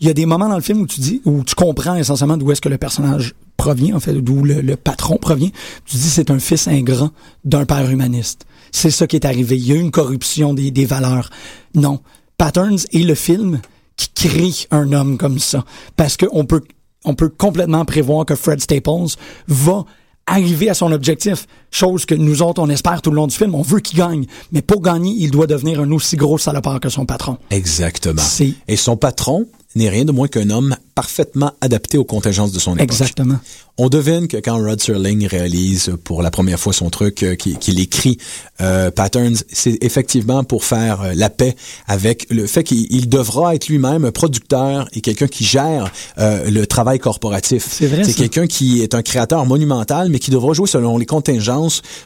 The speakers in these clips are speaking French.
Il y a des moments dans le film où tu dis, où tu comprends essentiellement d'où est-ce que le personnage provient, en fait, d'où le, le patron provient. Tu dis, c'est un fils ingrat d'un père humaniste. C'est ça qui est arrivé. Il y a eu une corruption des, valeurs. Non. Patterns est le film qui crée un homme comme ça. Parce qu'on peut, on peut complètement prévoir que Fred Staples va arriver à son objectif, chose que nous autres, on espère tout le long du film. On veut qu'il gagne. Mais pour gagner, il doit devenir un aussi gros salopard que son patron. Exactement. Et son patron n'est rien de moins qu'un homme parfaitement adapté aux contingences de son époque. Exactement. On devine que quand Rod Serling réalise pour la première fois son truc, euh, qu'il écrit euh, Patterns, c'est effectivement pour faire euh, la paix avec le fait qu'il il devra être lui-même un producteur et quelqu'un qui gère euh, le travail corporatif. C'est vrai, C'est quelqu'un qui est un créateur monumental, mais qui devra jouer selon les contingences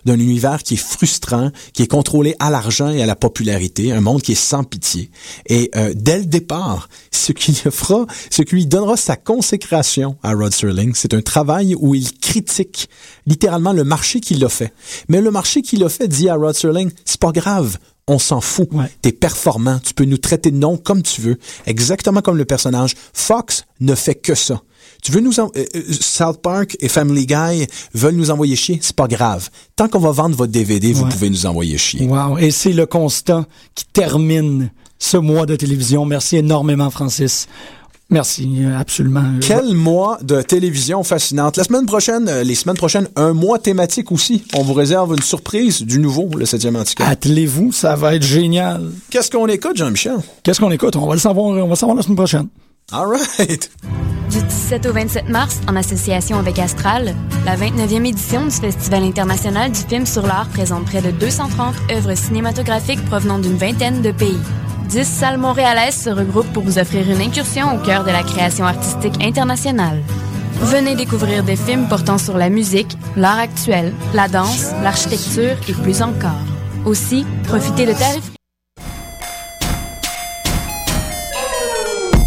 d'un univers qui est frustrant, qui est contrôlé à l'argent et à la popularité, un monde qui est sans pitié. Et euh, dès le départ, ce qui le fera, ce qui lui donnera sa consécration à Rod Serling, c'est un travail où il critique littéralement le marché qu'il a fait. Mais le marché qu'il a fait dit à Rod Serling, c'est pas grave. On s'en fout. Ouais. T'es performant. Tu peux nous traiter de nom comme tu veux. Exactement comme le personnage. Fox ne fait que ça. Tu veux nous en... euh, euh, South Park et Family Guy veulent nous envoyer chier, c'est pas grave. Tant qu'on va vendre votre DVD, vous pouvez nous envoyer chier. Wow. Et c'est le constat qui termine ce mois de télévision. Merci énormément, Francis. Merci, euh, absolument. Quel mois de télévision fascinante. La semaine prochaine, les semaines prochaines, un mois thématique aussi. On vous réserve une surprise du nouveau, le 7e antiquaire. Attelez-vous, ça va être génial. Qu'est-ce qu'on écoute, Jean-Michel? Qu'est-ce qu'on écoute? On va le savoir, on va le savoir la semaine prochaine. All. Du 17 au 27 mars, en association avec Astral, la 29e édition du Festival international du film sur l'art présente près de 230 œuvres cinématographiques provenant d'une vingtaine de pays. 10 salles montréalaises se regroupent pour vous offrir une incursion au cœur de la création artistique internationale. Venez découvrir des films portant sur la musique, l'art actuel, la danse, l'architecture et plus encore. Aussi, profitez de tarifs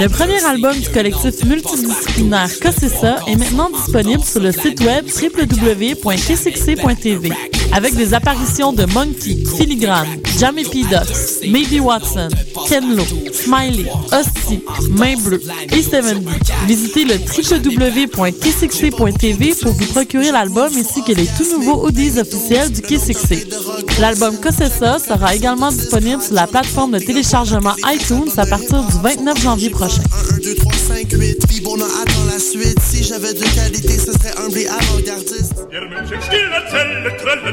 Le premier album du collectif multidisciplinaire Cossessa est maintenant disponible sur le site web www.kcxc.tv avec des apparitions de Monkey, Filigrane, Jamie P. Ducks, Maybe Watson, Ken Lo, Smiley, Hostie, Main Bleue et Steven D. Visitez le www.kcxc.tv pour vous procurer l'album ainsi que les tout nouveaux audios officiels du KCXC. L'album Cossessa sera également disponible sur la plateforme de téléchargement iTunes à partir du 29 janvier prochain. 1, 2, 3, 5, 8, puis bon, on attend la suite. Si j'avais de qualité, ce serait humble et avant-gardiste.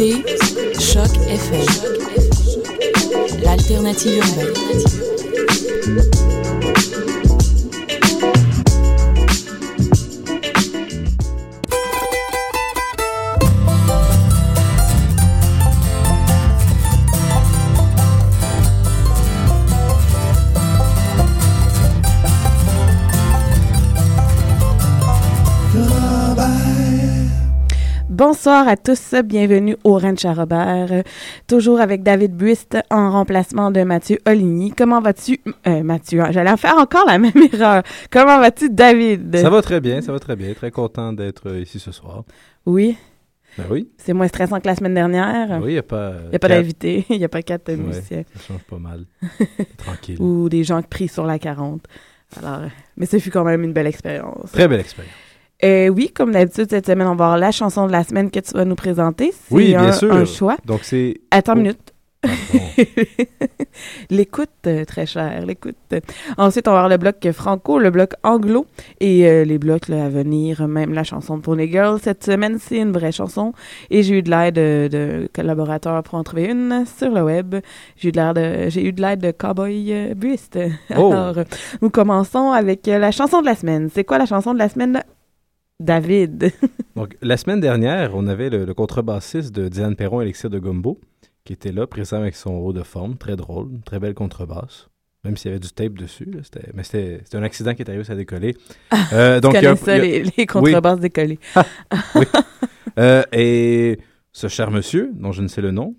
écoutez Choc FM, l'alternative urbaine. Bonsoir à tous, bienvenue au Ranch à Robert. Toujours avec David Buist en remplacement de Mathieu Oligny. Comment vas-tu, euh, Mathieu? hein, J'allais en faire encore la même erreur. Comment vas-tu, David? Ça va très bien, ça va très bien. Très content d'être euh, ici ce soir. Oui, Ben oui. c'est moins stressant que la semaine dernière. Oui, il n'y a pas. Il a pas d'invité, il n'y a pas quatre musiciens ça change pas mal. Tranquille. ou des gens qui prient sur la 40. Alors, euh, mais ce fut quand même une belle expérience. Très belle expérience. Euh, oui, comme d'habitude, cette semaine, on va avoir la chanson de la semaine que tu vas nous présenter. C'est Oui, bien un, sûr. un choix. Donc, c'est. Attends une Oh. minute. L'écoute, euh, très cher, l'écoute. Ensuite, on va avoir le bloc franco, le bloc anglo et euh, les blocs là, à venir, même la chanson de Pony Girl. Cette semaine, c'est une vraie chanson et j'ai eu de l'aide de, de collaborateurs pour en trouver une sur le web. J'ai eu de l'aide de, Cowboy euh, Buist. Oh. Alors, nous commençons avec la chanson de la semaine. C'est quoi la chanson de la semaine, David? Donc, la semaine dernière, on avait le, le contrebassiste de Diane Perron, Elixir de Gumbo, qui était là, présent avec son haut de forme, très drôle, une très belle contrebasse. Même s'il y avait du tape dessus, là, c'était- mais c'était c'était un accident qui est arrivé, ça a décollé. Euh, tu il y a un- connais ça, il y a- les, les contrebasses décollées. euh, et ce cher monsieur, dont je ne sais le nom,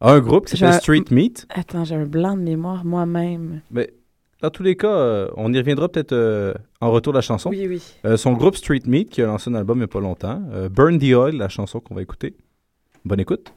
a un groupe qui s'appelle Street Meat. Attends, j'ai un blanc de mémoire moi-même. Mais dans tous les cas, euh, on y reviendra peut-être euh, en retour de la chanson. Oui, oui. Euh, son groupe Street Meat, qui a lancé un album il n'y a pas longtemps. euh, Burn the Oil, la chanson qu'on va écouter. Bonne écoute.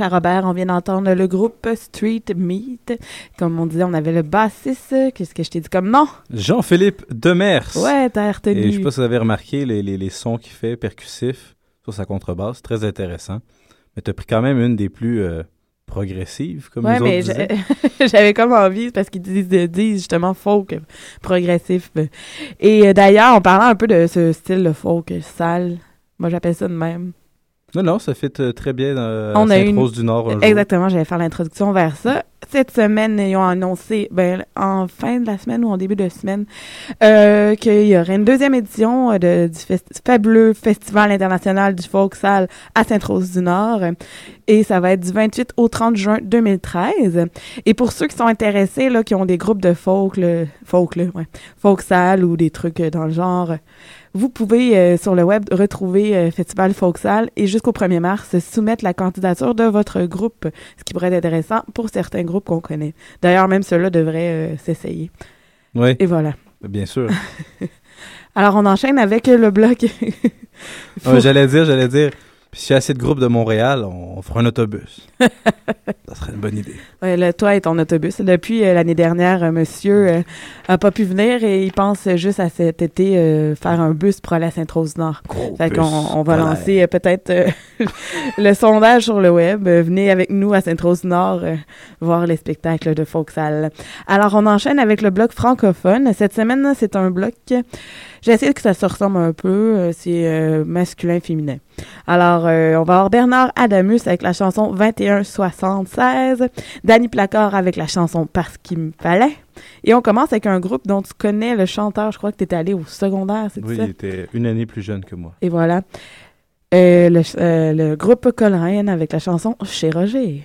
À Robert, on vient d'entendre le groupe Street Meat. Comme on disait, on avait le bassiste. Qu'est-ce que je t'ai dit comme nom? Jean-Philippe Demers. Ouais, t'as retenu. Et je sais pas si vous avez remarqué les, les, les sons qu'il fait percussifs sur sa contrebasse, très intéressant. Mais tu as pris quand même une des plus euh, progressives, comme Ouais, les mais autres disaient. j'ai- j'avais comme envie, parce qu'ils disent, disent justement folk, progressif. Et euh, d'ailleurs, en parlant un peu de ce style de folk sale, moi j'appelle ça de même. Non, non, ça fit euh, très bien euh, On à a une- Sainte-Rose du Nord un. Exactement, j'allais faire l'introduction vers ça. Cette semaine, ils ont annoncé, ben, en fin de la semaine ou en début de semaine, euh, qu'il y aurait une deuxième édition euh, du fabuleux Festival international du folk sale à Sainte-Rose-du-Nord. Et ça va être du 28 au 30 juin 2013. Et pour ceux qui sont intéressés, là, qui ont des groupes de folk, là, folk, là, ouais, folk sale ou des trucs euh, dans le genre, vous pouvez euh, sur le web retrouver euh, Festival Folksal et jusqu'au 1er mars soumettre la candidature de votre groupe, ce qui pourrait être intéressant pour certains groupes qu'on connaît. D'ailleurs, même ceux-là devraient euh, s'essayer. Oui, Et voilà. bien sûr. Alors, on enchaîne avec le bloc. Ah, j'allais dire, j'allais dire, puis s'il y a assez de groupes de Montréal, on, on fera un autobus. ça serait une bonne idée. Ouais, le, toi et ton autobus. Depuis euh, l'année dernière, euh, monsieur euh, a pas pu venir et il pense juste à cet été euh, faire un bus pour aller à Sainte-Rose-Nord. Gros Fait qu'on on va lancer euh, peut-être le sondage sur le web. Venez avec nous à Sainte-Rose-Nord euh, voir les spectacles de Folksal. Alors, on enchaîne avec le bloc francophone. Cette semaine, c'est un bloc... J'ai essayé que ça se ressemble un peu. euh, c'est euh, masculin-féminin. Alors, euh, on va avoir Bernard Adamus avec la chanson 2176, Danny Placard avec la chanson Parce qu'il me fallait. Et on commence avec un groupe dont tu connais le chanteur. Je crois que tu étais allé au secondaire, c'est Oui, ça? il était une année plus jeune que moi. Et voilà. Euh, le, le groupe Coleraine avec la chanson Chez Roger.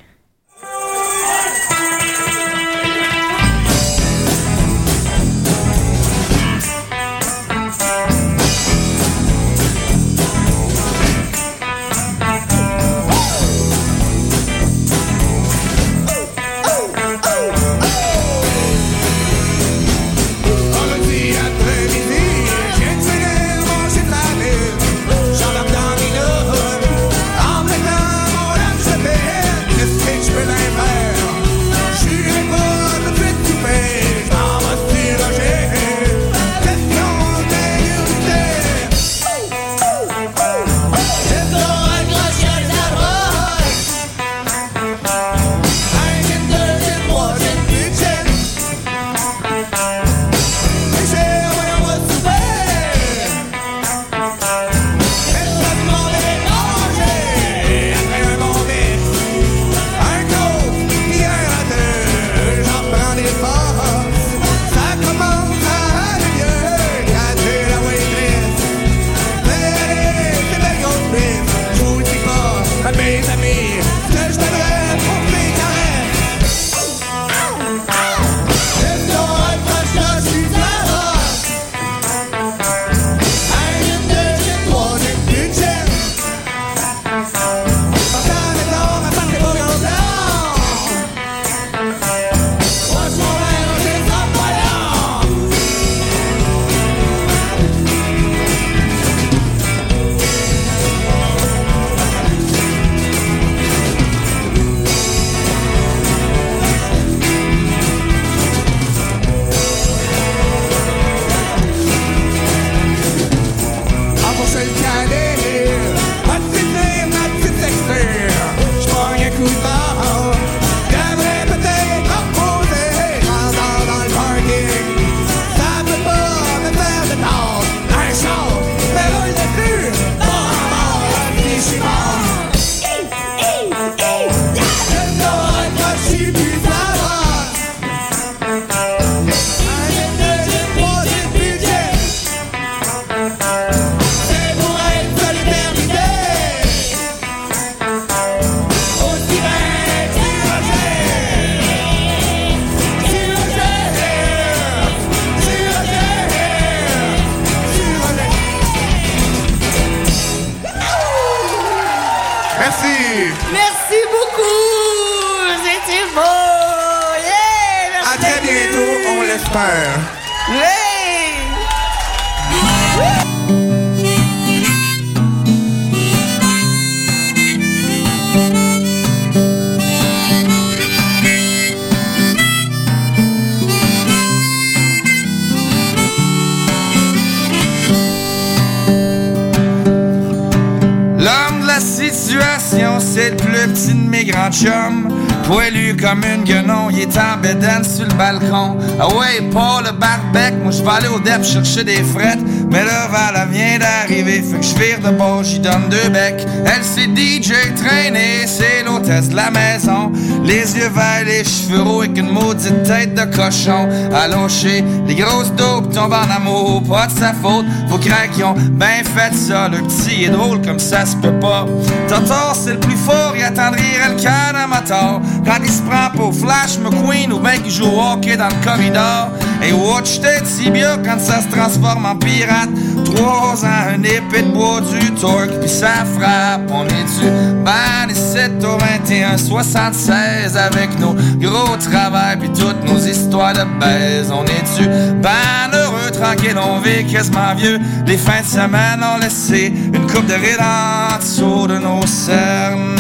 Je vais aller au DEP chercher des frettes. Mais le Val vient d'arriver, fait que je vire de bord, j'y donne deux becs. Elle c'est DJ traîné, c'est l'hôtesse de la maison. Les yeux verts, les cheveux roux avec une maudite tête de cochon. Allongé, les grosses dopes tombent en amour, pas de sa faute. Vos craques qui ont ben fait ça, le petit est drôle comme ça se peut pas. Totor c'est le plus fort, il attendrirait le cœur d'un moteur. Quand il se prend pour Flash McQueen ou ben qu'il joue au hockey dans le corridor. Et watch tête si bien quand ça se transforme en pirate. Trois ans, un épée de bois, du torque, puis ça frappe. On est du ban 7 au 21, 76 avec nos gros travail, puis toutes nos histoires de baise. On est du ban heureux, tranquille, on vit quasiment vieux. Les fins de semaine ont laissé une coupe de rides en dessous de nos cernes.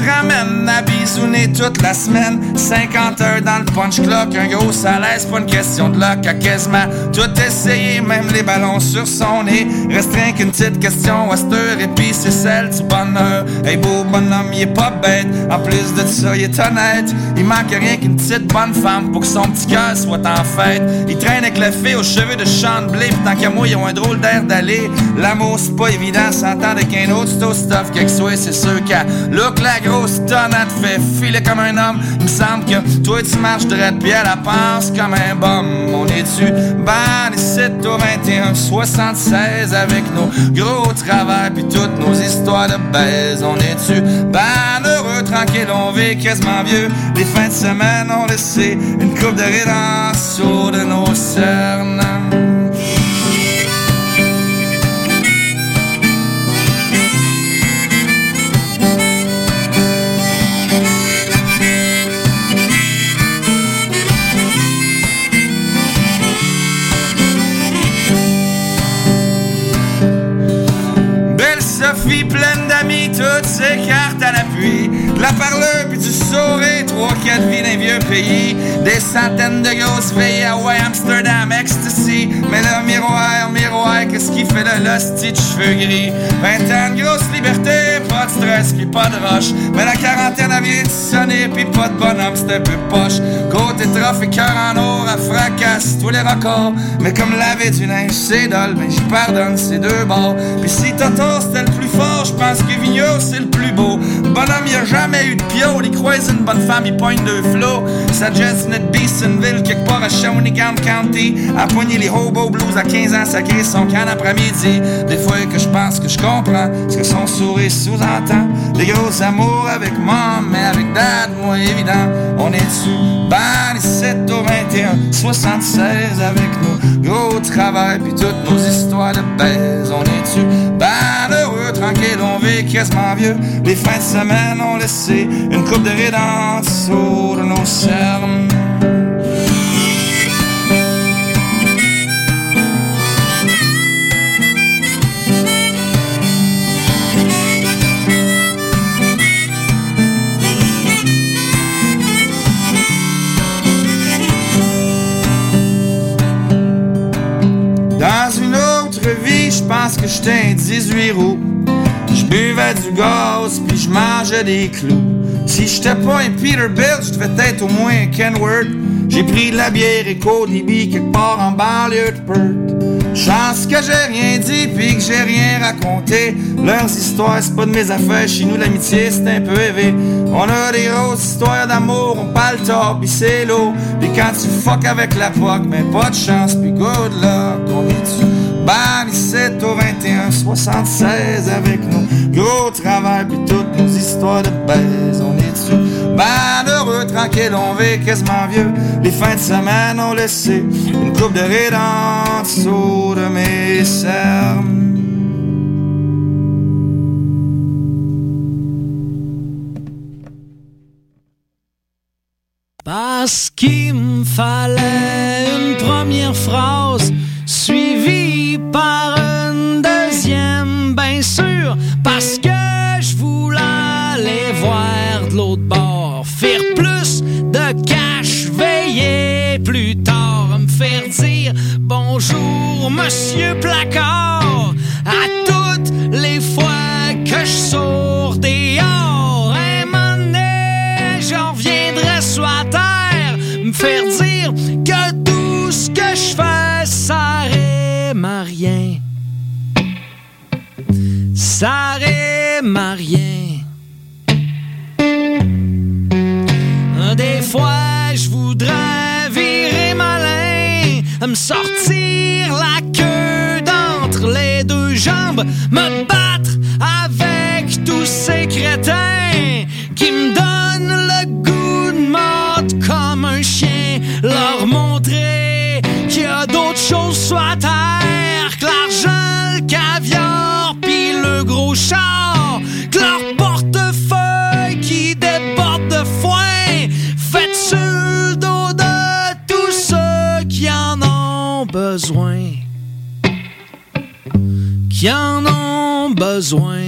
Ramène à toute la semaine. 50 heures dans le punch clock, un gros salaire, pas une question de luck. A quasiment tout essayé, même les ballons sur son nez. Reste rien qu'une petite question à et puis c'est celle du bonheur. Hey beau bonhomme, il est pas bête. En plus de ça, il est honnête. Il manque rien qu'une petite bonne femme pour que son petit cœur soit en fête. Il traîne avec la fille aux cheveux de de blé, pis tant qu'à moi, ils ont un drôle d'air d'aller. L'amour, c'est pas évident, s'entendre qu'un autre, c'est stuff, quelque soit, c'est sûr qu'à look la grosse tonne, te fait filer comme un homme. Il me semble que toi, tu marches droite, puis elle la pense comme un bum. On est-tu ban ici au 21, 76 avec nos gros travers, puis toutes nos histoires de baise? On est-tu ban heureux, tranquille, on vit quasiment vieux. Les fins de semaine ont laissé une coupe de rides en de nos cernes. Sophie pleine d'amis, toutes ses cartes à l'appui. La parleur sourire, trois, quatre vies d'un vieux pays. Des centaines de grosses filles, Hawaii, Amsterdam, Ecstasy. Mais le miroir, miroir, qu'est-ce qui fait le lusty de cheveux gris? 20 ans de grosse liberté, pas de stress puis pas de roche. Mais la quarantaine a vient de sonner puis pas de bonhomme, c'est un peu poche. Côte et trophée, cœur en or, à fracasse tous les records. Mais comme laver du linge, c'est dole, ben j'y pardonne ces deux bords. Puis si Toto c'était le plus fort, je pense que Vigneault c'est le plus beau. Bonhomme, il a jamais eu de pio, il croise une bonne femme, il pointe deux flots. Ça jette net Beesonville, quelque part à Shawinigan County. À poigner les hobo blues à 15 ans, ça crée son can après-midi. Des fois que je pense que je comprends ce que son sourire sous-entend. Des gros amours avec mom, mais avec dad, moi évident. On est dessus, les 7 au 21, 76 avec nos gros travail, puis toutes nos histoires de baise. On est dessus, ban heureux, tranquille, on vit quasiment vieux. Les fins de semaine ont laissé une coupe de de nos cernes. Dans une autre vie, je pense que j'étais un 18 roues. Buvais du gaz, puis je mangeais des clous. Si j'étais pas un Peterbilt, je devais être au moins un Kenworth. J'ai pris de la bière et Cody quelque part en banlieue de Perth. Chance que j'ai rien dit puis que j'ai rien raconté. Leurs histoires, c'est pas de mes affaires. Chez nous, l'amitié, c'est un peu élevé. On a des grosses histoires d'amour, on parle tard, pis c'est l'eau. Pis quand tu fuck avec la POC, mais pas de chance, pis good luck. On est-tu ban ici au 21, 76 avec nos gros travail pis toutes nos histoires de baise. On est-tu ban heureux, tranquille, on vit quasiment vieux. Les fins de semaine ont laissé une coupe de rides en dessous de mes cernes. Parce qu'il me fallait une première phrase parce que je voulais aller voir de l'autre bord. Faire plus de cash, veiller plus tard, me faire dire bonjour, monsieur Placard, Ça rime à. Des fois, je voudrais virer malin, me sortir la queue d'entre les deux jambes, me battre avec tous ces crétins qui me donnent le goût de mordre comme un chien, leur montrer qu'il y a d'autres choses sur la que leur portefeuille qui déborde de foin, fait sur le dos de tous ceux qui en ont besoin, qui en ont besoin.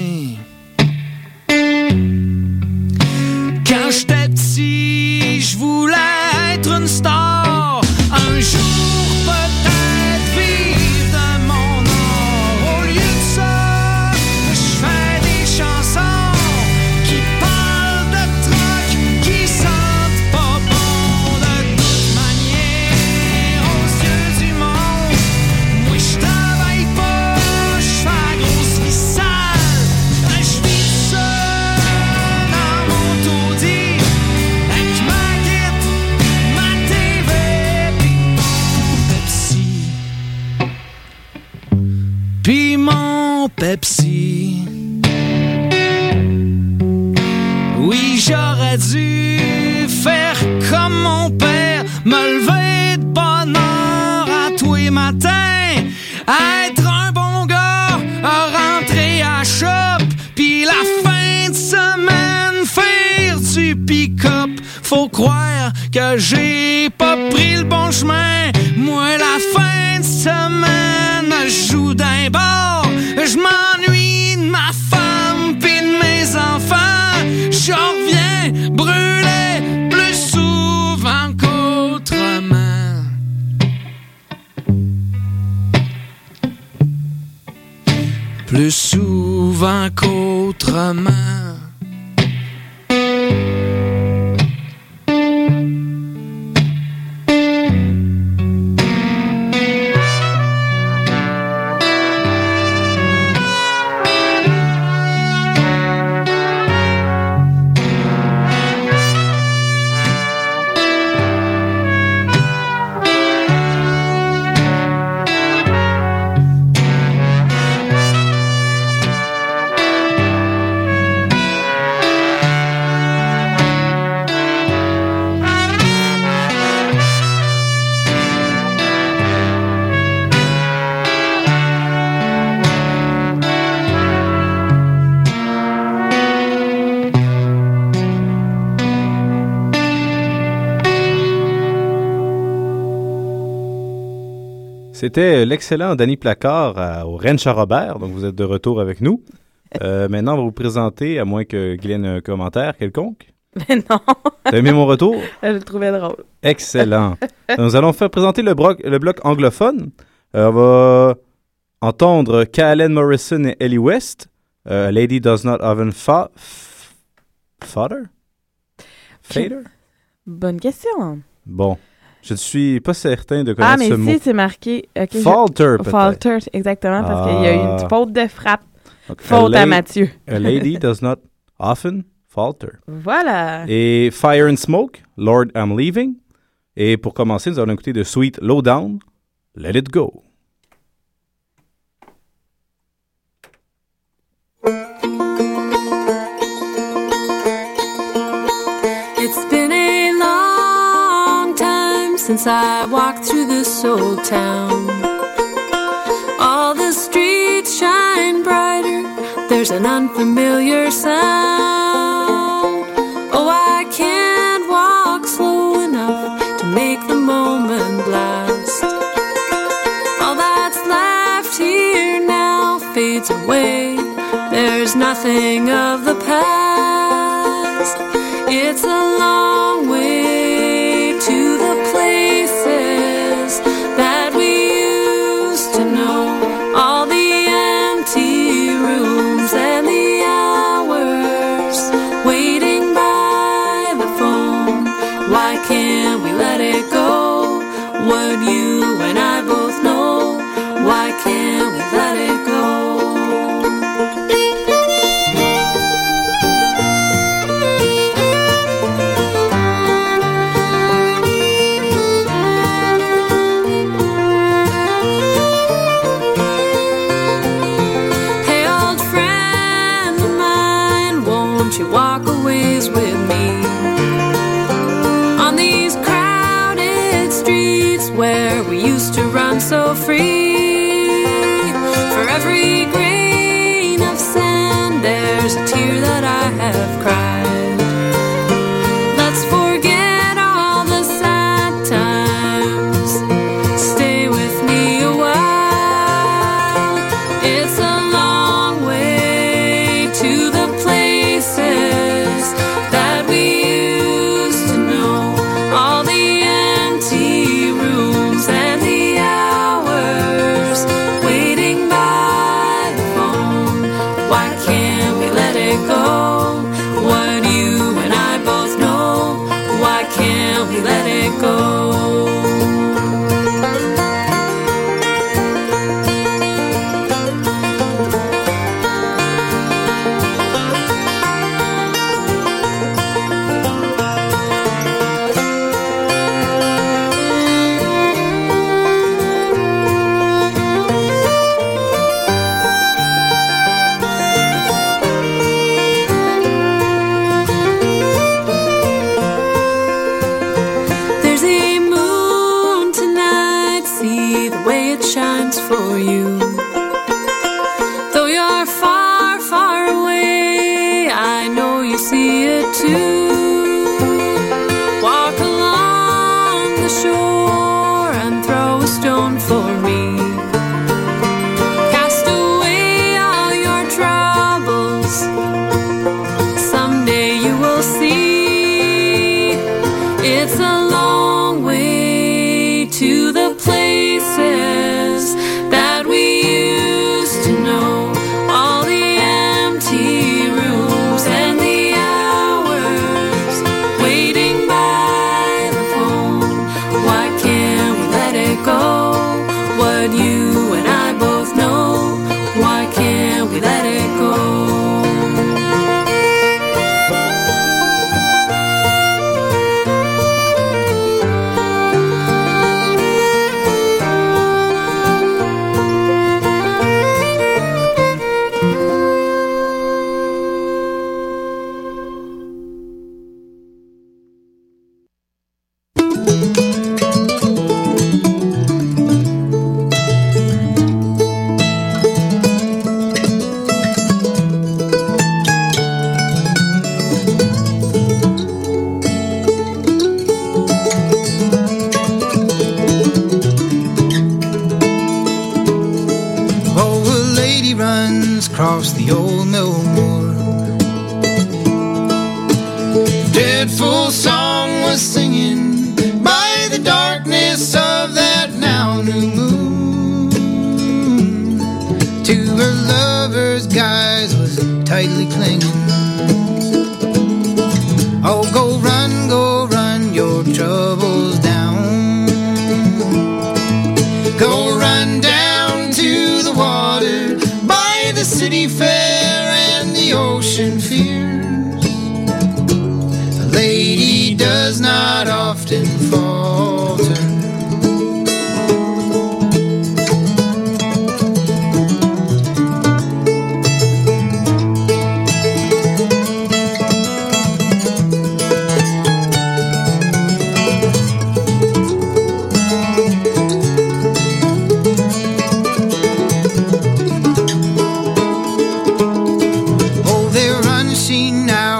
C'était l'excellent Danny Placard à- au Ranch à Robert, donc vous êtes de retour avec nous. Euh, maintenant, on va vous présenter, à moins que Guylaine ait un commentaire quelconque. Mais non. T'as aimé mon retour? Je le trouvais drôle. Excellent. Nous allons faire présenter le, bloc anglophone. Euh, on va entendre Kalen Morrison et Ellie West. Euh, Lady Does Not Often fa Father? Fader? Bonne question. Bon. Je ne suis pas certain de Ah, connaître mais ce mot. si, c'est marqué. ok, je- Falter, peut-être. Falter, exactement, parce qu'il y a eu Ah. une faute de frappe. Faute à Mathieu. A lady does not often falter. Voilà. Et Fire and Smoke, Lord I'm Leaving. Et pour commencer, nous allons écouter de Sweet Lowdown, Let It Go. Since I walked through this old town. All the streets shine brighter, there's an unfamiliar sound. Oh, I can't walk slow enough to make the moment last. All that's left here now fades away There's nothing of the past. It's a long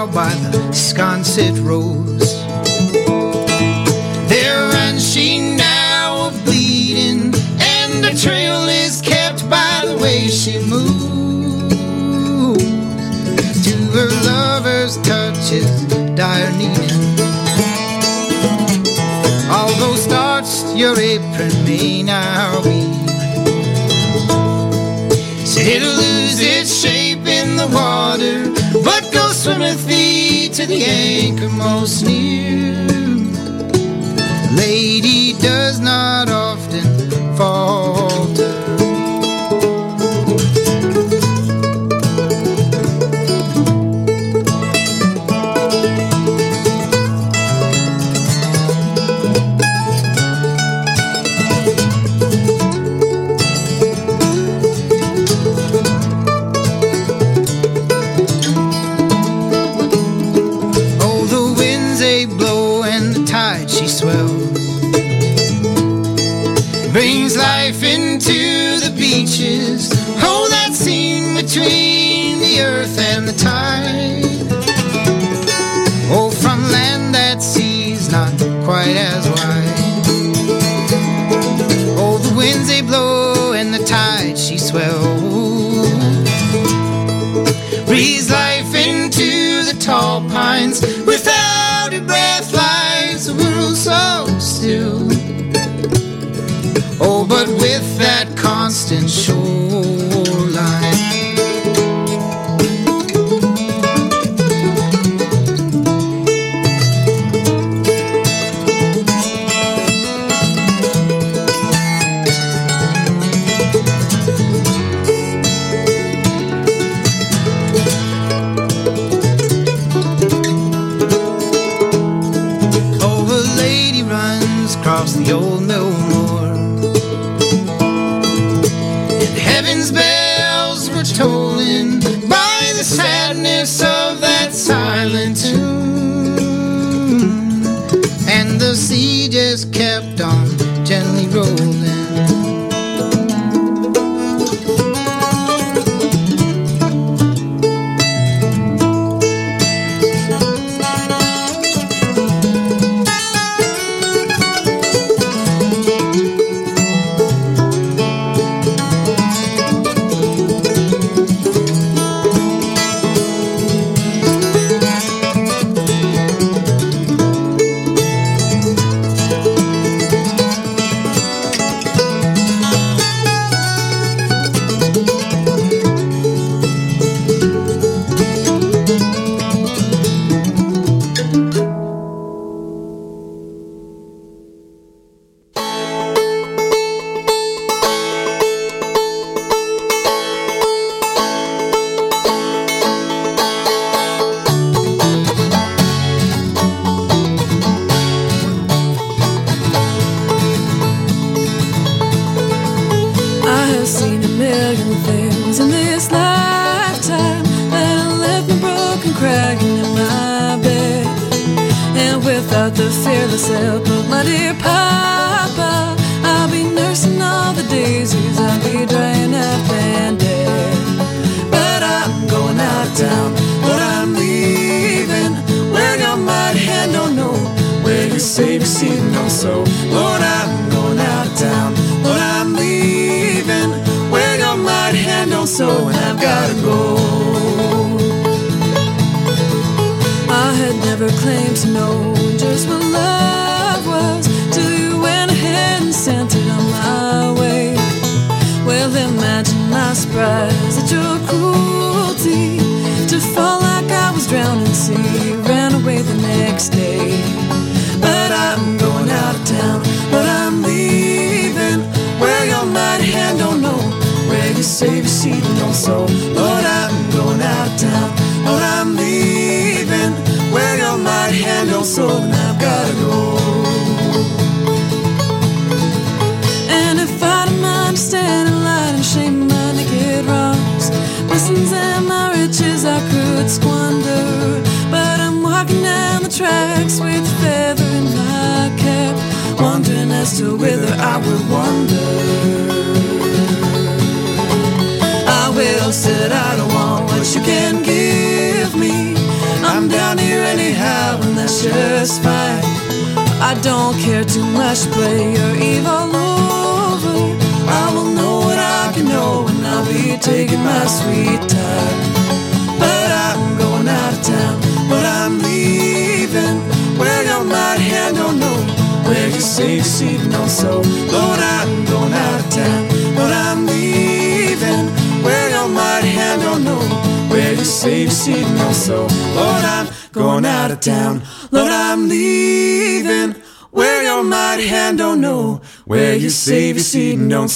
by the sconset rose. There runs she now a bleeding, and the trail is kept by the way she moves. To her lover's touches, dire needing. Although starched your apron may now be, it'll lose its shape in the water, but goes swimmeth thee to the anchor most near. Lady does not minds.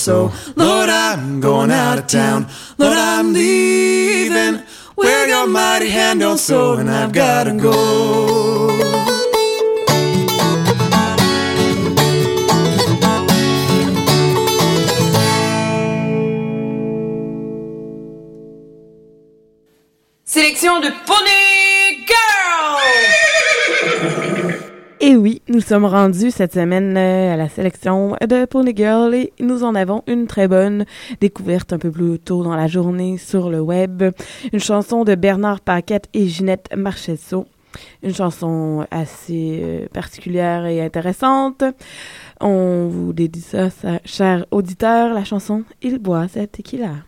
Sow. Lord, I'm going out of town. Lord, I'm leaving. Where your mighty hand don't sow, and I've gotta go. Sélection de Pony Girl! Et oui, nous sommes rendus cette semaine euh, à la sélection de Pony Girl et nous en avons une très bonne découverte un peu plus tôt dans la journée sur le web. Une chanson de Bernard Paquette et Ginette Marchesso. Une chanson assez euh, particulière et intéressante. On vous dédie ça, ça, chers auditeurs, la chanson Il boit cette tequila.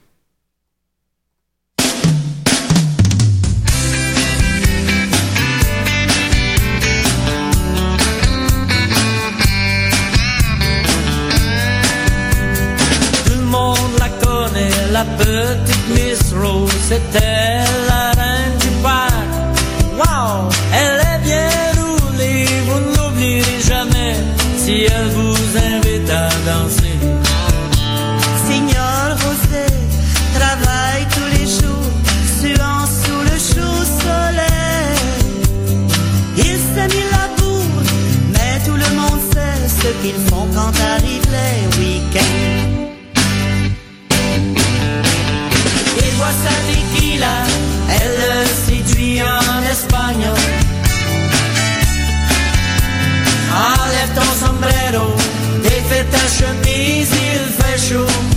La petite Miss Rose, c'était la reine du parc. Wow, elle est bien roulée, vous ne l'oublierez jamais si elle vous invite à danser. Signor José travaille tous les jours, suant sous le chaud soleil. Il s'est mis la bourre, mais tout le monde sait ce qu'ils font quand arrivent espagnol. Enlève sombrero, défais ta chemise, il fait.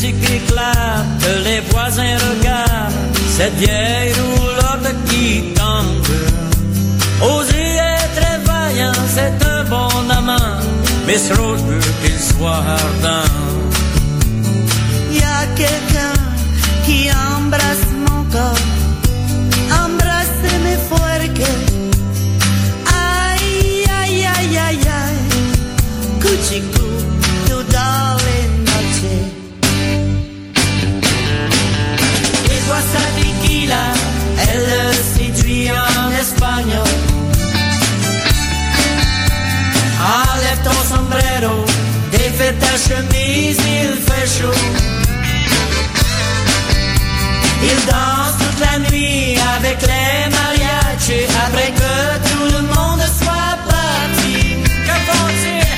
Musique éclate, les voisins regardent cette vieille roulotte qui tombe. Osé est très vaillant, c'est un bon amant, mais Rose veut qu'il soit ardent. Y a quelqu'un qui embrasse mon corps, ta chemise, il fait chaud. Il danse toute la nuit avec les mariachis après que tout le monde soit parti. Que font-ils?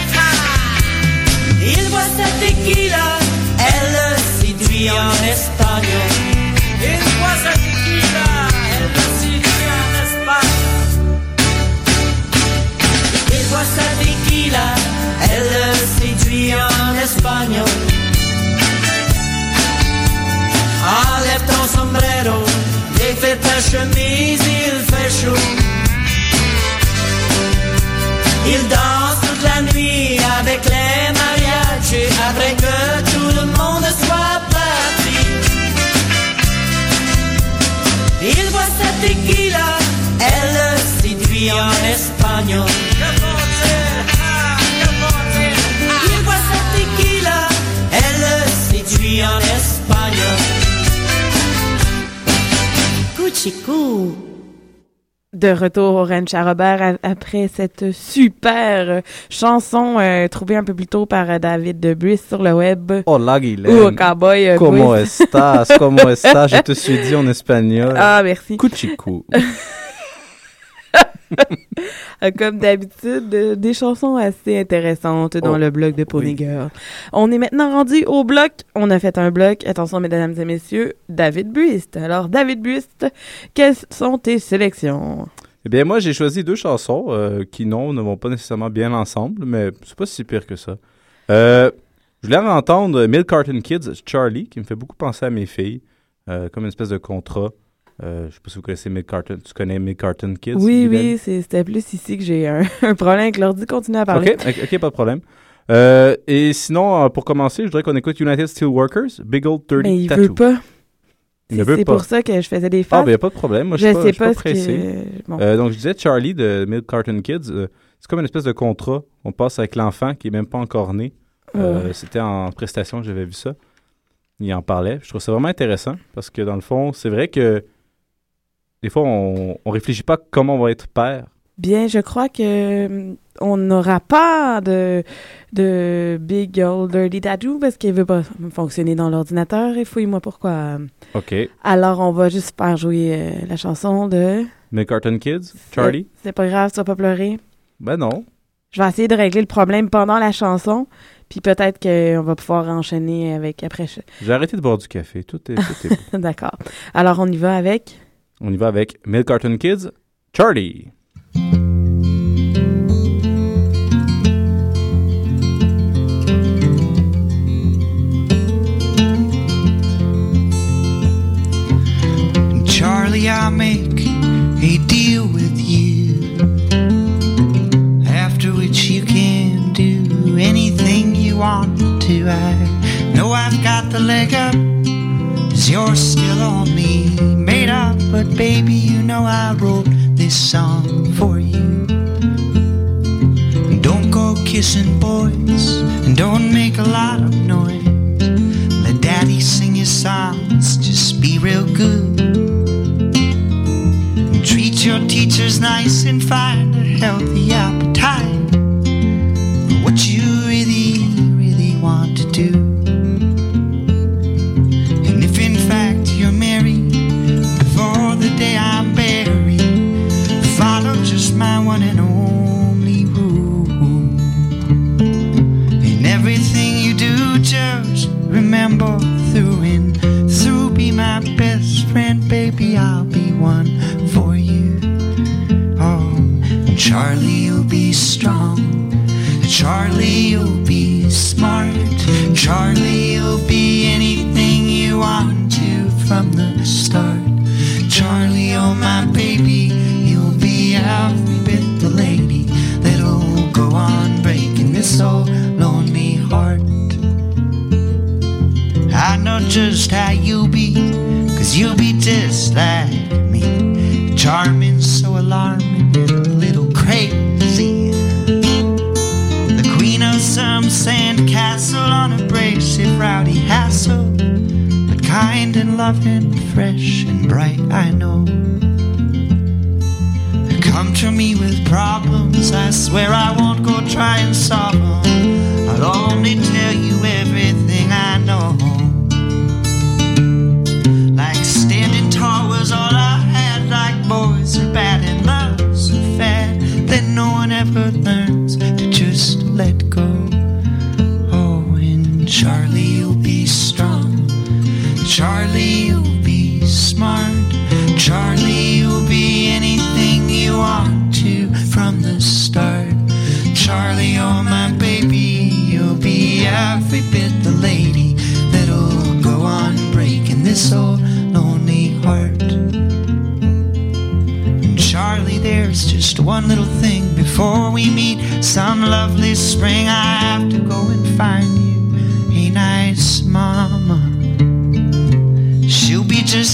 Il voit sa tequila, elle le séduit en Sombrero, défais ta chemise, il fait chaud. Il danse toute la nuit avec les mariachis après que tout le monde soit parti. Il voit sa tequila, elle le en espagnol. De retour au Ranch à Robert après cette super chanson euh, trouvée un peu plus tôt par euh, David de Brice sur le web. Hola, Guylaine. Ou au cowboy. Como Brice. estas? Como estas? Je te suis dit en espagnol. Ah, merci. Cuchicu. Comme d'habitude, des chansons assez intéressantes dans Oh, le blog de Pony Girl. On est maintenant rendu au bloc. On a fait un bloc. Attention, mesdames et messieurs, David Buist. Alors, David Buist, quelles sont tes sélections? Eh bien, moi, j'ai choisi deux chansons euh, qui, non, ne vont pas nécessairement bien ensemble, mais c'est pas si pire que ça. Euh, je voulais entendre Milk Carton Kids, Charlie, qui me fait beaucoup penser à mes filles, euh, comme une espèce de contrat. Euh, je sais pas si vous connaissez Milk Carton. Tu connais Milk Carton Kids? oui, oui, c'était plus ici que j'ai un, un problème avec l'ordi. Continue à parler. OK, ok, ok, pas de problème. Euh, et sinon, euh, pour commencer, je voudrais qu'on écoute United Steelworkers, Big Old 30 Mais il Tattoo. veut pas. Ne C'est pour ça que je faisais des Ah, faces. ben, y a pas de problème. Moi, je pas, sais pas pressé. que- bon. Euh, donc, je disais Charlie de Milk Carton Kids. c'est comme une espèce de contrat. On passe avec l'enfant qui est même pas encore né. Ouais. C'était en prestation que j'avais vu ça. Il en parlait. Je trouve ça vraiment intéressant parce que dans le fond, c'est vrai que des fois, on, on réfléchit pas comment on va être père. Bien, je crois que hum, on n'aura pas de, de Big Old Dirty Tattoo parce qu'il veut pas fonctionner dans l'ordinateur et fouille-moi pourquoi. OK. Alors, on va juste faire jouer euh, la chanson de... Milk Carton Kids, Charlie? C'est pas grave, tu vas pas pleurer. Ben non. Je vais essayer de régler le problème pendant la chanson, puis peut-être qu'on va pouvoir enchaîner avec après. J'ai arrêté de boire du café. Tout est, tout est. D'accord. Alors, on y va avec... On y va avec Milk Carton Kids, Charlie. Charlie,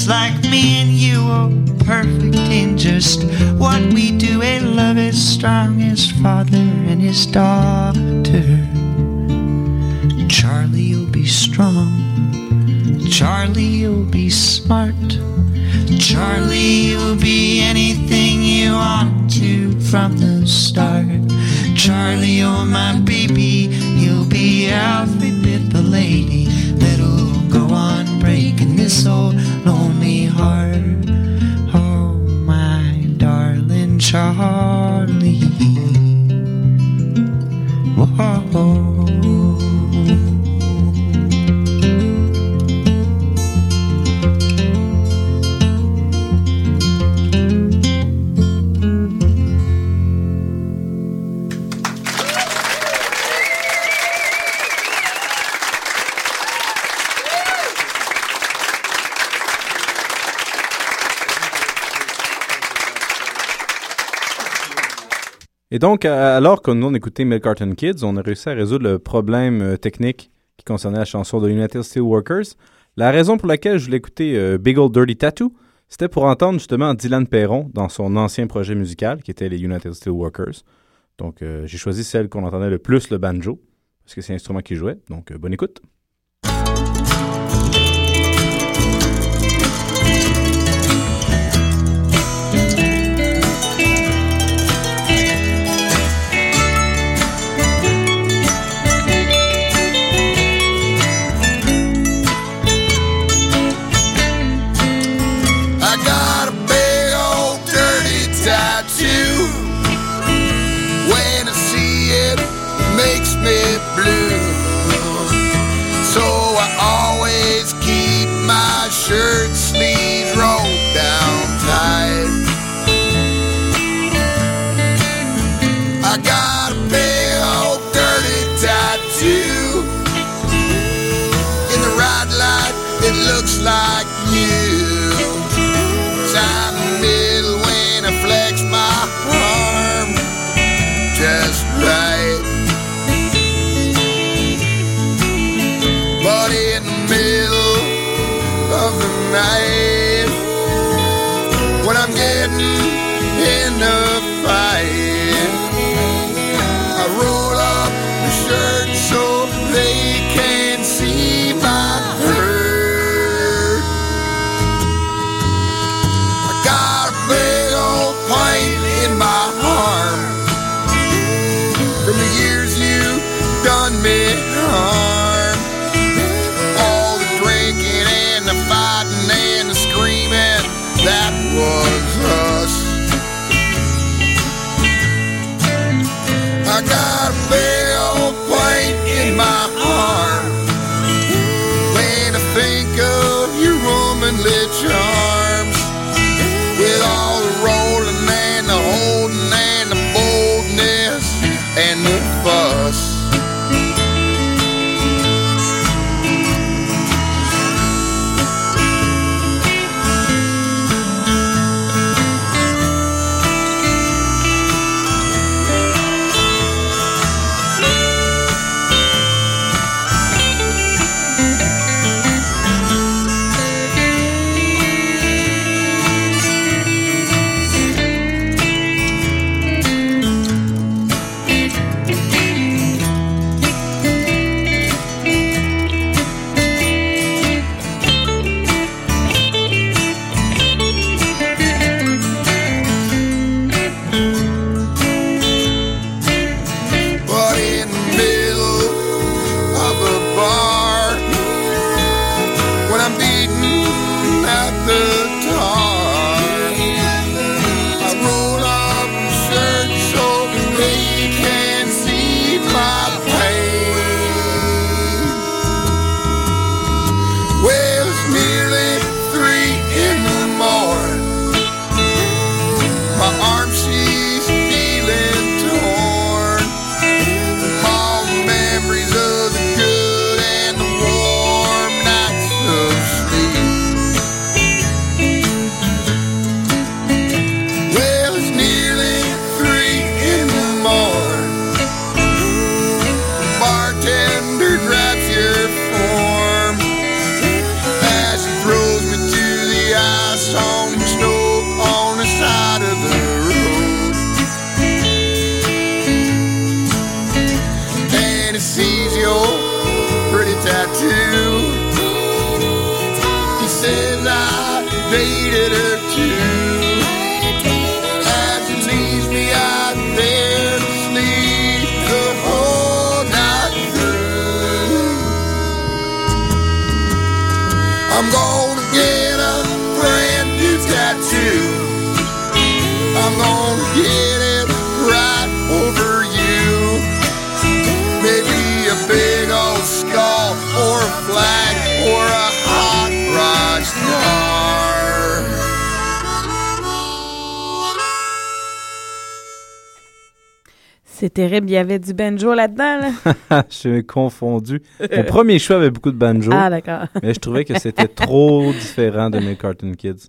like me and you, oh, perfect in just what we do. A love as strong as father and his daughter. Charlie, you'll be strong. Charlie, you'll be smart. Charlie, you'll be anything you want to from the start. Charlie, oh my baby, you'll be every bit the lady that'll go on old lonely heart. Oh, my darling Charlie. Whoa. Et donc, alors que nous on écoutait Milk Carton Kids, on a réussi à résoudre le problème euh, technique qui concernait la chanson de United Steelworkers. La raison pour laquelle je voulais écouter euh, Big Old Dirty Tattoo, c'était pour entendre justement Dylan Perron dans son ancien projet musical qui était les United Steelworkers. Donc, euh, j'ai choisi celle qu'on entendait le plus le banjo, parce que c'est l'instrument qu'il jouait. Donc, bonne écoute. tonight. C'est terrible, il y avait du banjo là-dedans. Là. je suis confondu. Mon premier choix avait beaucoup de banjo. Ah, d'accord. mais je trouvais que c'était trop différent de mes Cartoon Kids.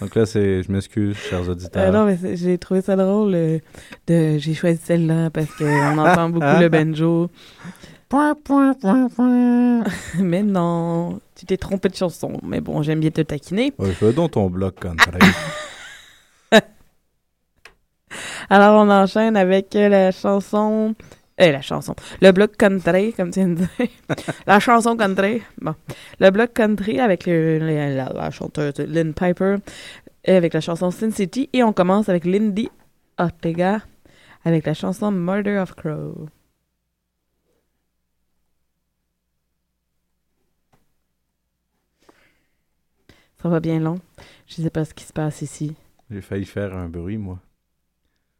Donc là, c'est, je m'excuse, chers auditeurs. Euh, non, mais j'ai trouvé ça drôle. Euh, de, j'ai choisi celle-là parce qu'on entend beaucoup le banjo. Point, point, point, point. mais non, tu t'es trompé de chanson. Mais bon, j'aime bien te taquiner. Ouais, je veux dans ton blog, country. Alors, on enchaîne avec euh, la chanson. Euh, la chanson. Le bloc country, comme tu viens de dire. la chanson country. Bon. Le bloc country avec le- le- la, la chanteuse Lynn Piper. Et avec la chanson Sin City. Et on commence avec Lindy Ortega. Avec la chanson Murder of Crow. Ça va bien long? Je sais pas ce qui se passe ici. J'ai failli faire un bruit, moi.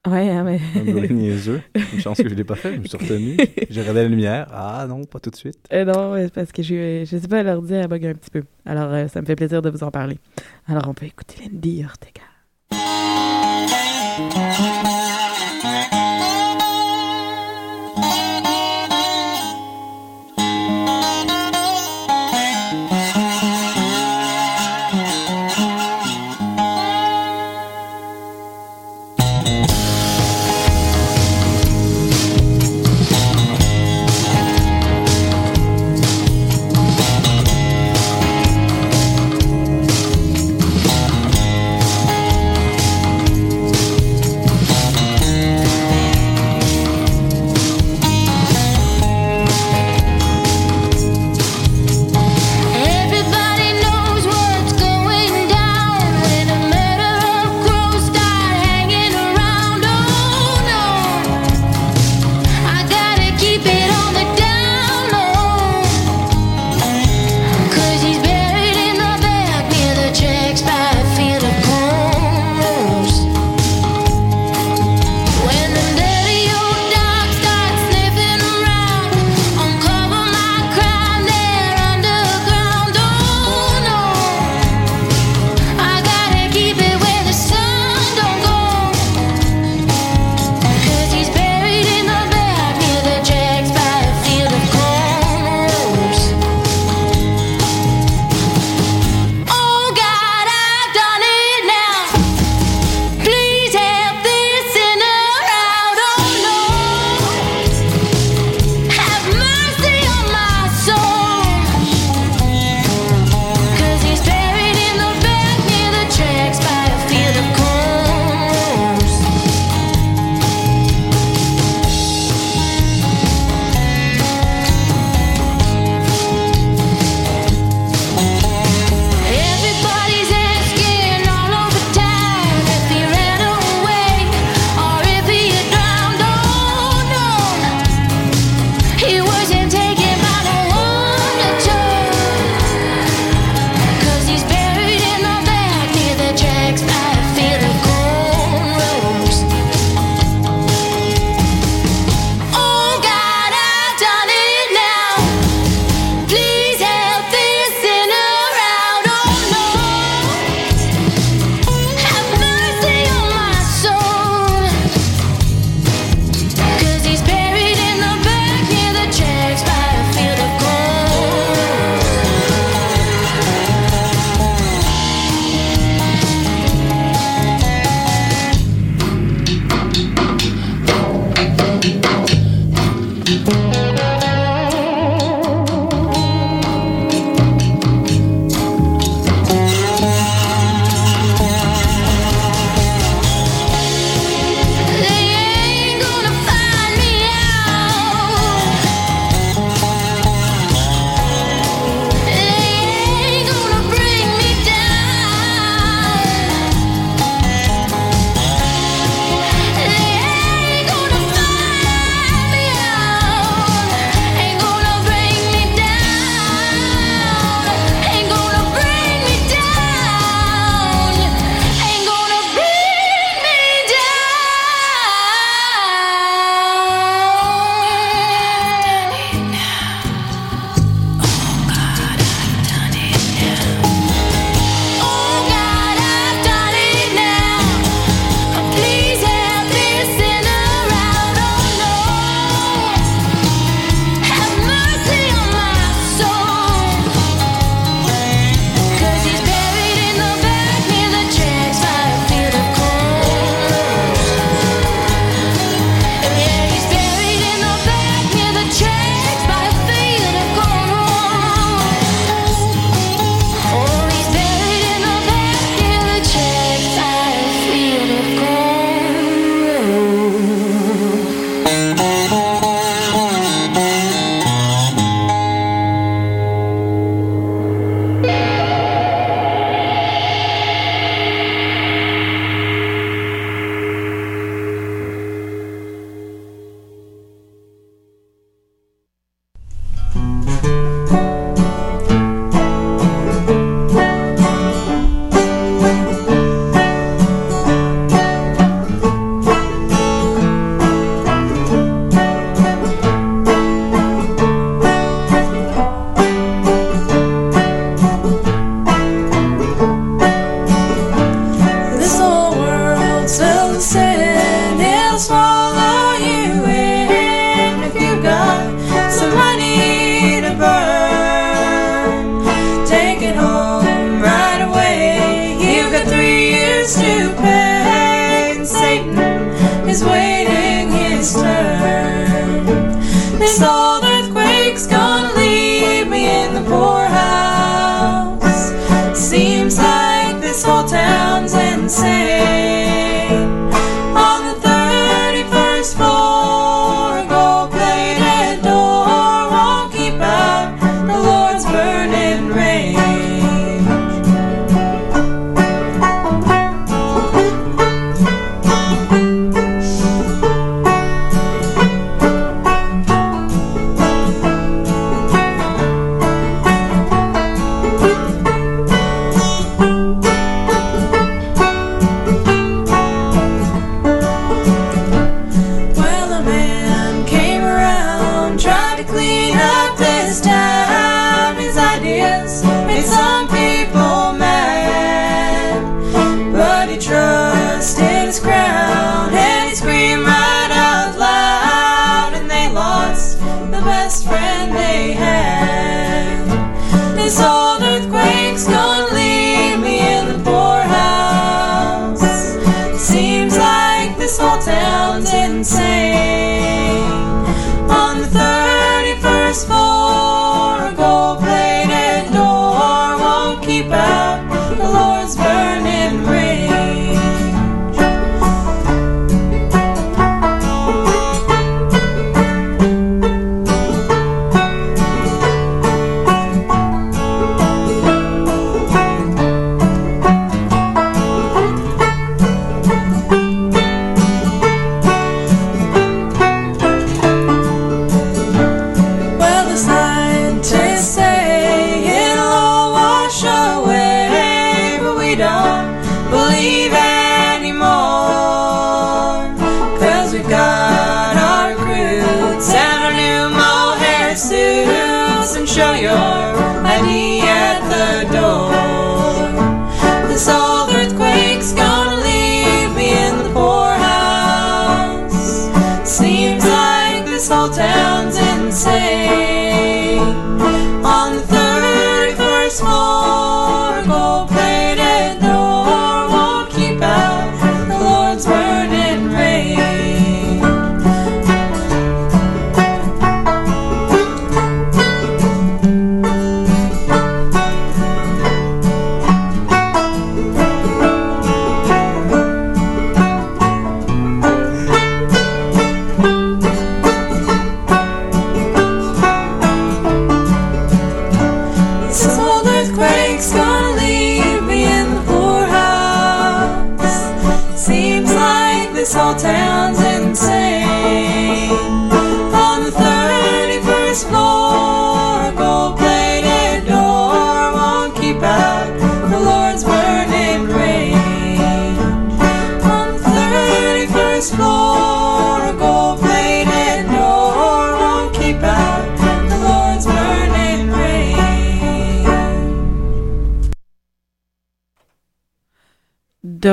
Ouais, hein, mais. Un bruit niaiseux. Une chance que je l'ai pas fait, je me suis retenu. J'ai regardé la lumière. Ah non, pas tout de suite. Euh, non, c'est parce que je, je sais pas, l'ordi, elle bug un petit peu. Alors, euh, ça me fait plaisir de vous en parler. Alors, on peut écouter Lindy Ortega.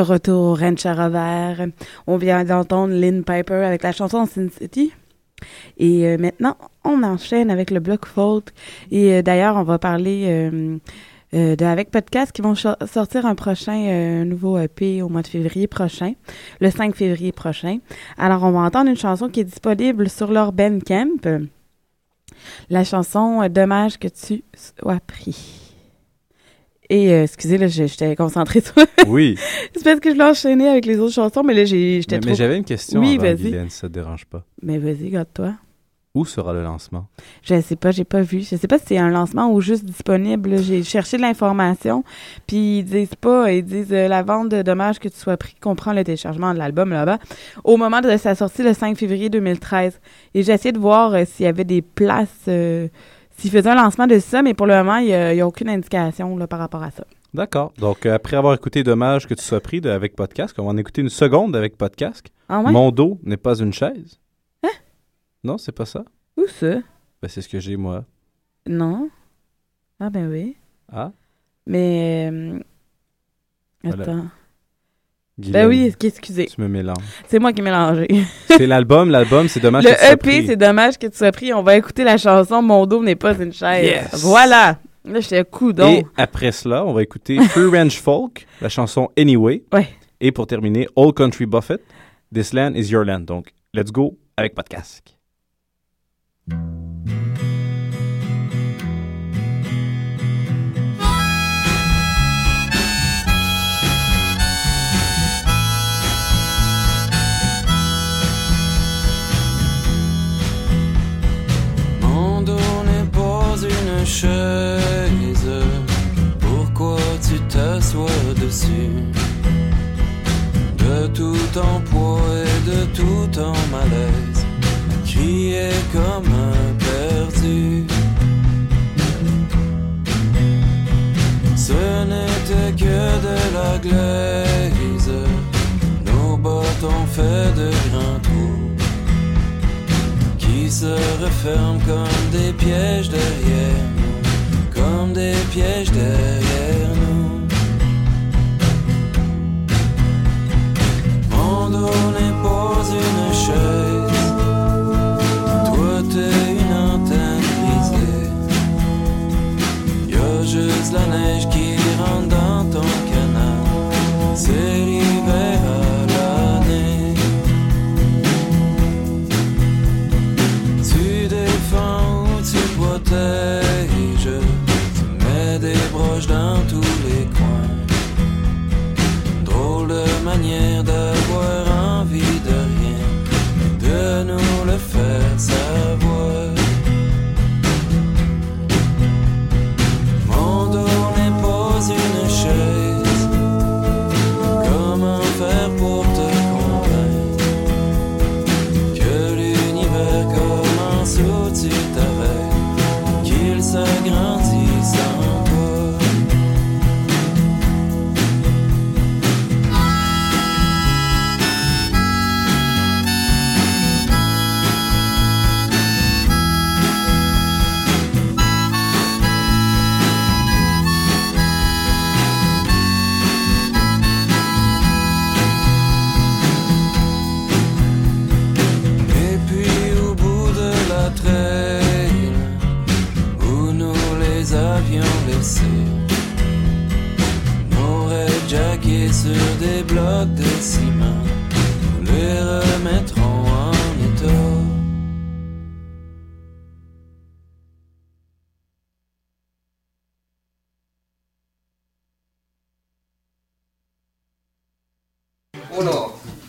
Retour au Ranch à. On vient d'entendre Lynn Piper avec la chanson Sin City. Et euh, maintenant, on enchaîne avec le bloc folk. Et euh, d'ailleurs, on va parler euh, Avec Podcast qui vont sortir un prochain nouveau EP au mois de février prochain, le 5 février prochain. Alors, on va entendre une chanson qui est disponible sur leur Bandcamp. La chanson Dommage que tu sois pris. Et euh, excusez, là, je- j'étais concentrée sur. Oui. C'est parce que je l'ai enchaîné avec les autres chansons, mais là, j'ai- j'étais Mais, trop. mais j'avais une question Oui, avant, vas-y. Guylaine, ça te dérange pas. Mais vas-y, garde-toi. Où sera le lancement? Je sais pas, j'ai pas vu. Je sais pas si c'est un lancement ou juste disponible. J'ai cherché de l'information, puis ils disent pas, ils disent euh, la vente de dommages que tu sois pris comprend le téléchargement de l'album là-bas au moment de sa sortie le 5 février 2013. Et j'ai essayé de voir euh, s'il y avait des places, s'ils faisaient un lancement de ça, mais pour le moment, il y a, aucune indication là, par rapport à ça. D'accord. Donc, euh, après avoir écouté Dommage que tu sois pris de- avec podcast, on va en écouter une seconde avec podcast. Ah ouais? Mon dos n'est pas une chaise. Hein? Non, c'est pas ça? Où ça? Ben, c'est ce que j'ai, moi. Non. Ah ben oui. Ah? Mais euh, Voilà. Guylaine, Ben oui, excusez. Tu me mélanges. C'est moi qui ai mélangé. c'est l'album. L'album, c'est Dommage Le que tu sois EP, pris. c'est dommage que tu sois pris. On va écouter la chanson Mon dos n'est pas une chaise. Yes. Voilà. Là, j'étais coup Et après cela, on va écouter Free Range Folk, la chanson Anyway. Ouais. Et pour terminer, Old Country Buffett, This Land is Your Land. Donc, let's go avec podcast. Chaise. Pourquoi tu t'assois dessus? De tout ton poids et de tout ton malaise, crier comme un perdu. Ce n'était que de la glaise, nos bottes ont fait de grands trous qui se referment comme des pièges derrière comme des pièges derrière nous. N'est pas une chaise, toi t'es une antenne brisée. Y a juste la neige qui rentre dans ton canal. C'est l'hiver à l'année. Tu défends ou tu protèges. Drôle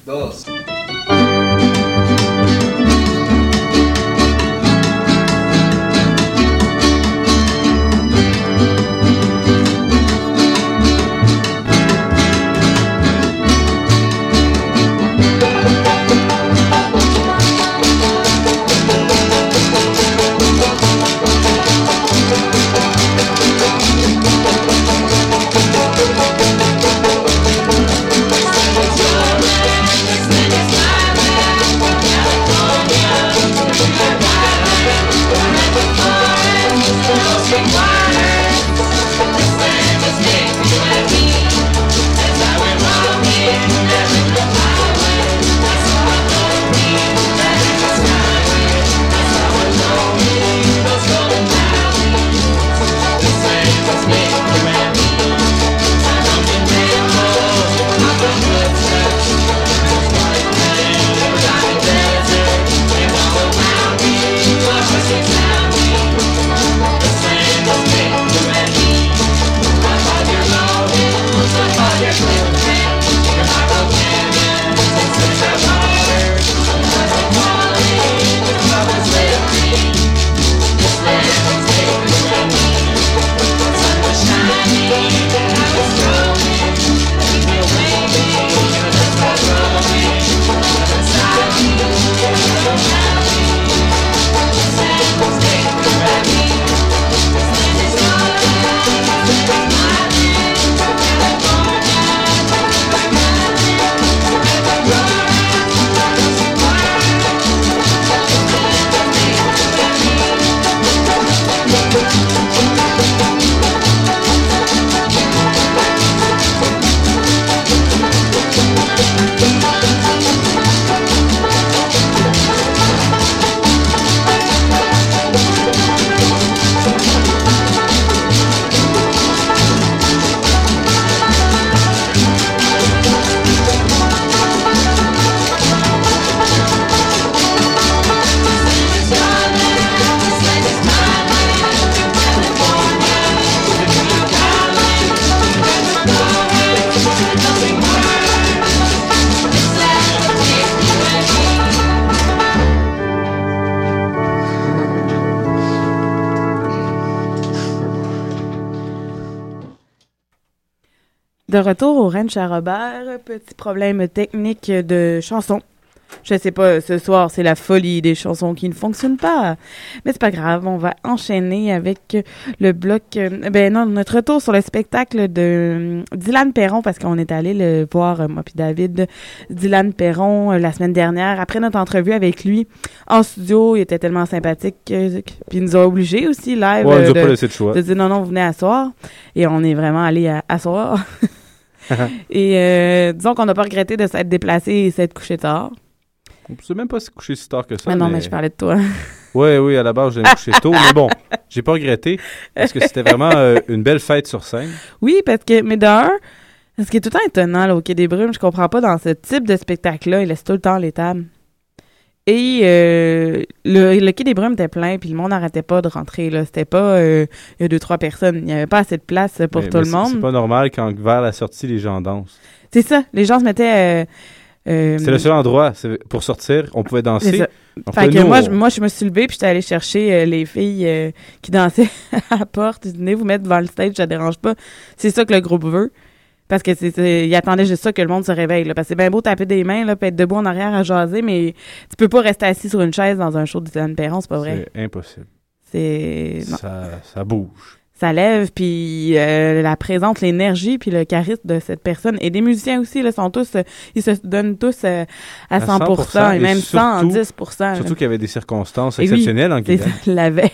dos. De retour au ranch à Robert, petit problème technique de chanson. Je sais pas, ce soir, c'est la folie des chansons qui ne fonctionnent pas. Mais c'est pas grave, on va enchaîner avec le bloc, euh, ben non, notre retour sur le spectacle de euh, Dylan Perron, parce qu'on est allé le voir, euh, moi puis David, Dylan Perron, la semaine dernière, après notre entrevue avec lui en studio, il était tellement sympathique, que- puis il nous a obligés aussi, live, Ouais, il nous a pas laissé choix. de dire non, non, vous venez asseoir. Et on est vraiment allé à, asseoir. Et euh, disons qu'on n'a pas regretté de s'être déplacé et s'être couché tard. On sait même pas se coucher si tard que ça. Mais non, mais je parlais de toi. Oui, oui, à la base, je me coucher tôt. mais bon, j'ai pas regretté parce que c'était vraiment euh, une belle fête sur scène. Oui, parce que, mais d'un, ce qui est tout le temps étonnant là, au Quai des Brumes, je comprends pas dans ce type de spectacle-là, il laisse tout le temps les tables. Et euh, le, le Quai des Brumes était plein, puis le monde n'arrêtait pas de rentrer. là. C'était pas euh, il y a deux, trois personnes. Il n'y avait pas assez de place pour Mais- tout mais le monde. C'est pas normal quand vers la sortie, les gens dansent. C'est ça. Les gens se mettaient. euh, euh, C'est le seul endroit pour sortir. On pouvait danser. que nous, moi, on- je, moi, je me suis levée puis j'étais allée chercher les filles qui dansaient à la porte. J'ai dit, venez vous mettre devant le stage, ça dérange pas. C'est ça que le groupe veut. Parce que c'est, c'est- il attendait juste ça que le monde se réveille. Là, parce que c'est bien beau taper des mains, là, puis être debout en arrière à jaser, mais tu peux pas rester assis sur une chaise dans un show de Dylan Perron, c'est pas vrai. C'est impossible. C'est. non. Ça, ça bouge. Ça lève, puis euh, la présence, l'énergie, puis le charisme de cette personne. Et des musiciens aussi, là, sont tous, euh, ils se donnent tous euh, à, 100%, et même surtout- 110%. Surtout qu'il y avait des circonstances Et oui, exceptionnelles en c'est Guyane. la veille.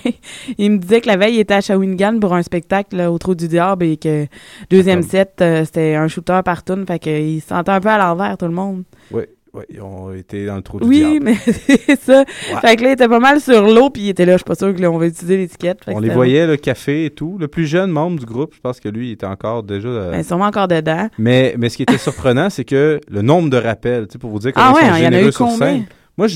Il me disait que la veille, il était à Shawinigan pour un spectacle là, au Trou du Diable et que deuxième set, euh, c'était un shooter par tune, fait qu'il se sentait un peu à l'envers, tout le monde. Oui, oui, ils ont été dans le trou du Oui, diable. mais c'est ça. Fait que là, il était pas mal sur l'eau, puis il était là, je suis pas sûr que là, on va utiliser l'étiquette. On les voyait, le café et tout. Le plus jeune membre du groupe, je pense que lui, il était encore déjà... euh, Ben, sûrement encore dedans. Mais, mais ce qui était surprenant, c'est que le nombre de rappels, tu sais, pour vous dire Ah comment ouais, ils sont il y en a généreux eu sur combien? scène. Moi,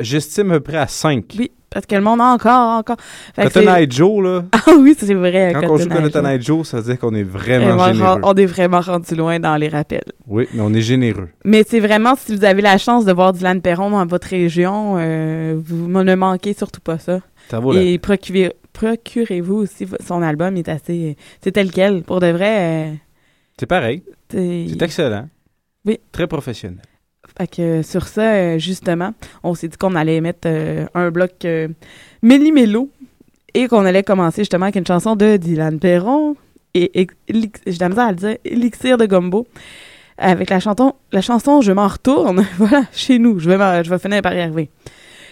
j'estime à peu près à 5. Oui, parce que le monde a encore, encore. Fait Cotton Eye Joe, là. Ah oui, c'est vrai. Quand Cotton on joue Cotton Joe. Eye Joe, ça veut dire qu'on est vraiment généreux. On est vraiment rendu loin dans les rappels. Oui, mais on est généreux. Mais c'est vraiment, si vous avez la chance de voir Dylan Perron dans votre région, euh, vous ne manquez surtout pas ça. Ça vaut Et procurez- procurez-vous aussi son album, il est assez... C'est tel quel. Pour de vrai, euh, C'est pareil. C'est excellent. Oui. Très professionnel. Fait que sur ça, euh, justement, on s'est dit qu'on allait mettre euh, un bloc euh, méli-mélo et qu'on allait commencer justement avec une chanson de Dylan Perron et, j'ai la misère à le dire, Elixir de Gumbo avec la chanson, la chanson Je m'en retourne, voilà, chez nous, je vais, je vais finir par y arriver.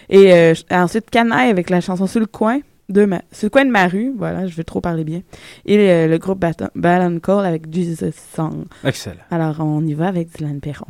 Et euh, ensuite Canaille avec la chanson Sur le coin de ma, sur le coin de ma rue, voilà, je vais trop parler bien. Et euh, le groupe Ballon Call avec Jesus Song. Excellent. Alors on y va avec Dylan Perron.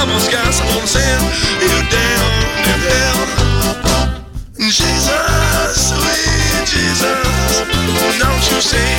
almost got someone saying you down, you hell. Jesus, sweet Jesus, don't you see?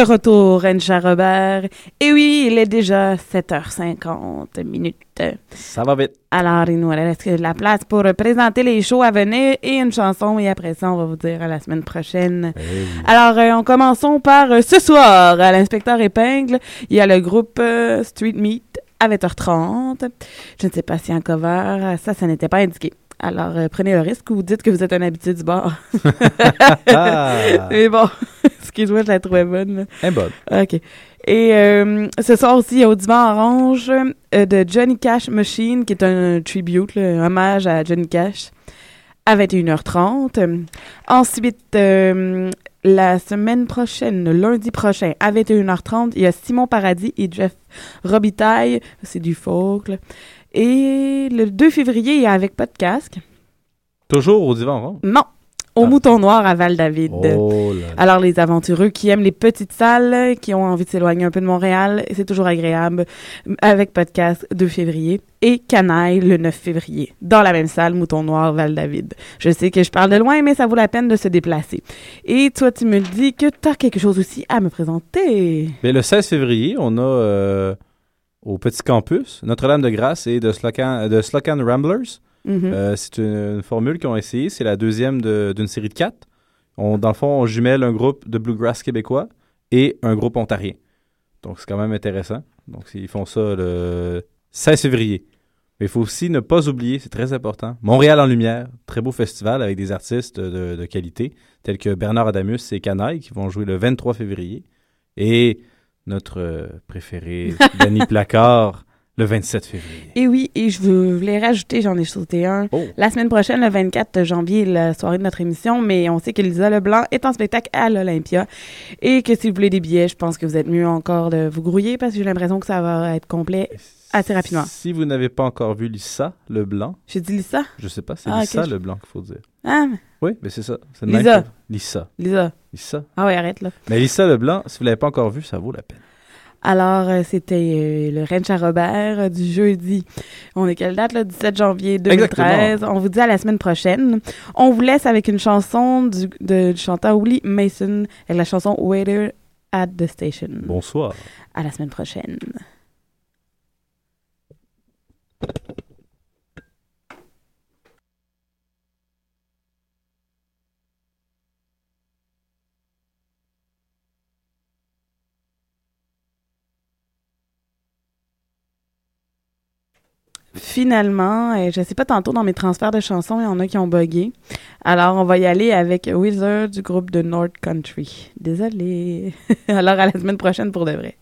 De retour, Encha Robert. Et oui, il est déjà 7h50 minutes. Ça va vite. Alors, il nous reste la place pour présenter les shows à venir et une chanson. Et après ça, on va vous dire à la semaine prochaine. Alors, euh, on commençons par euh, ce soir, à l'inspecteur épingle. Il y a le groupe euh, Street Meat à 20h30. Je ne sais pas si en cover, ça, ça n'était pas indiqué. Alors, euh, prenez le risque ou dites que vous êtes un habitué du bar. Mais bon, excuse-moi, je la trouvais bonne. Elle est bonne. OK. Et euh, ce soir aussi, il y a au divan orange euh, de Johnny Cash Machine, qui est un tribute, là, un hommage à Johnny Cash, à 21h30. Ensuite, euh, la semaine prochaine, le lundi prochain, à 21h30, il y a Simon Paradis et Jeff Robitaille. C'est du folk. là. Et le 2 février, il y a avec pas de casque. Toujours au divan rond? Non. Au Mouton Noir à Val-David. Oh. Alors, les aventureux qui aiment les petites salles, qui ont envie de s'éloigner un peu de Montréal, c'est toujours agréable. Avec podcast 2 février et Canaille le 9 février. Dans la même salle, Mouton Noir, Val-David. Je sais que je parle de loin, mais ça vaut la peine de se déplacer. Et toi, tu me dis que tu as quelque chose aussi à me présenter. Mais le 16 février, on a euh, au Petit Campus Notre-Dame-de-Grâce et de Slocan, de Slocan Ramblers. Mhm. Euh, c'est une, une formule qu'ils ont essayé. C'est la deuxième de- d'une série de quatre. On, dans le fond, on jumelle un groupe de bluegrass québécois et un groupe ontarien. Donc, c'est quand même intéressant. Donc, ils font ça le 16 février. Mais il faut aussi ne pas oublier, c'est très important, Montréal en lumière, très beau festival avec des artistes de, de qualité, tels que Bernard Adamus et Canaille, qui vont jouer le 23 février. Et notre euh, préféré, Danny Placard, le 27 février. Et oui, et je voulais rajouter, j'en ai sauté un. Oh. La semaine prochaine, le 24 janvier, la soirée de notre émission, mais on sait que Lisa Leblanc est en spectacle à l'Olympia. Et que si vous voulez des billets, je pense que vous êtes mieux encore de vous grouiller parce que j'ai l'impression que ça va être complet assez rapidement. Si vous n'avez pas encore vu Lisa Leblanc, J'ai dit Lisa? je sais pas, c'est Ah, Lisa je- Leblanc qu'il faut dire. Ah, mais- Oui, mais c'est ça. Lisa. Lisa. Lisa. Lisa. Ah ouais, arrête là. Mais Lisa Leblanc, si vous l'avez pas encore vu, ça vaut la peine. Alors, euh, c'était euh, le Ranch à Robert euh, du jeudi. On est quelle date, là? 17 janvier 2013. On vous dit à la semaine prochaine. On vous laisse avec une chanson du, de- du chanteur Willie Mason, avec la chanson Waiter at the Station. Bonsoir. À la semaine prochaine. Finalement, euh, je sais pas, tantôt dans mes transferts de chansons, il y en a qui ont buggé. Alors, on va y aller avec Wizard du groupe de North Country. Désolé. Alors, à la semaine prochaine pour de vrai.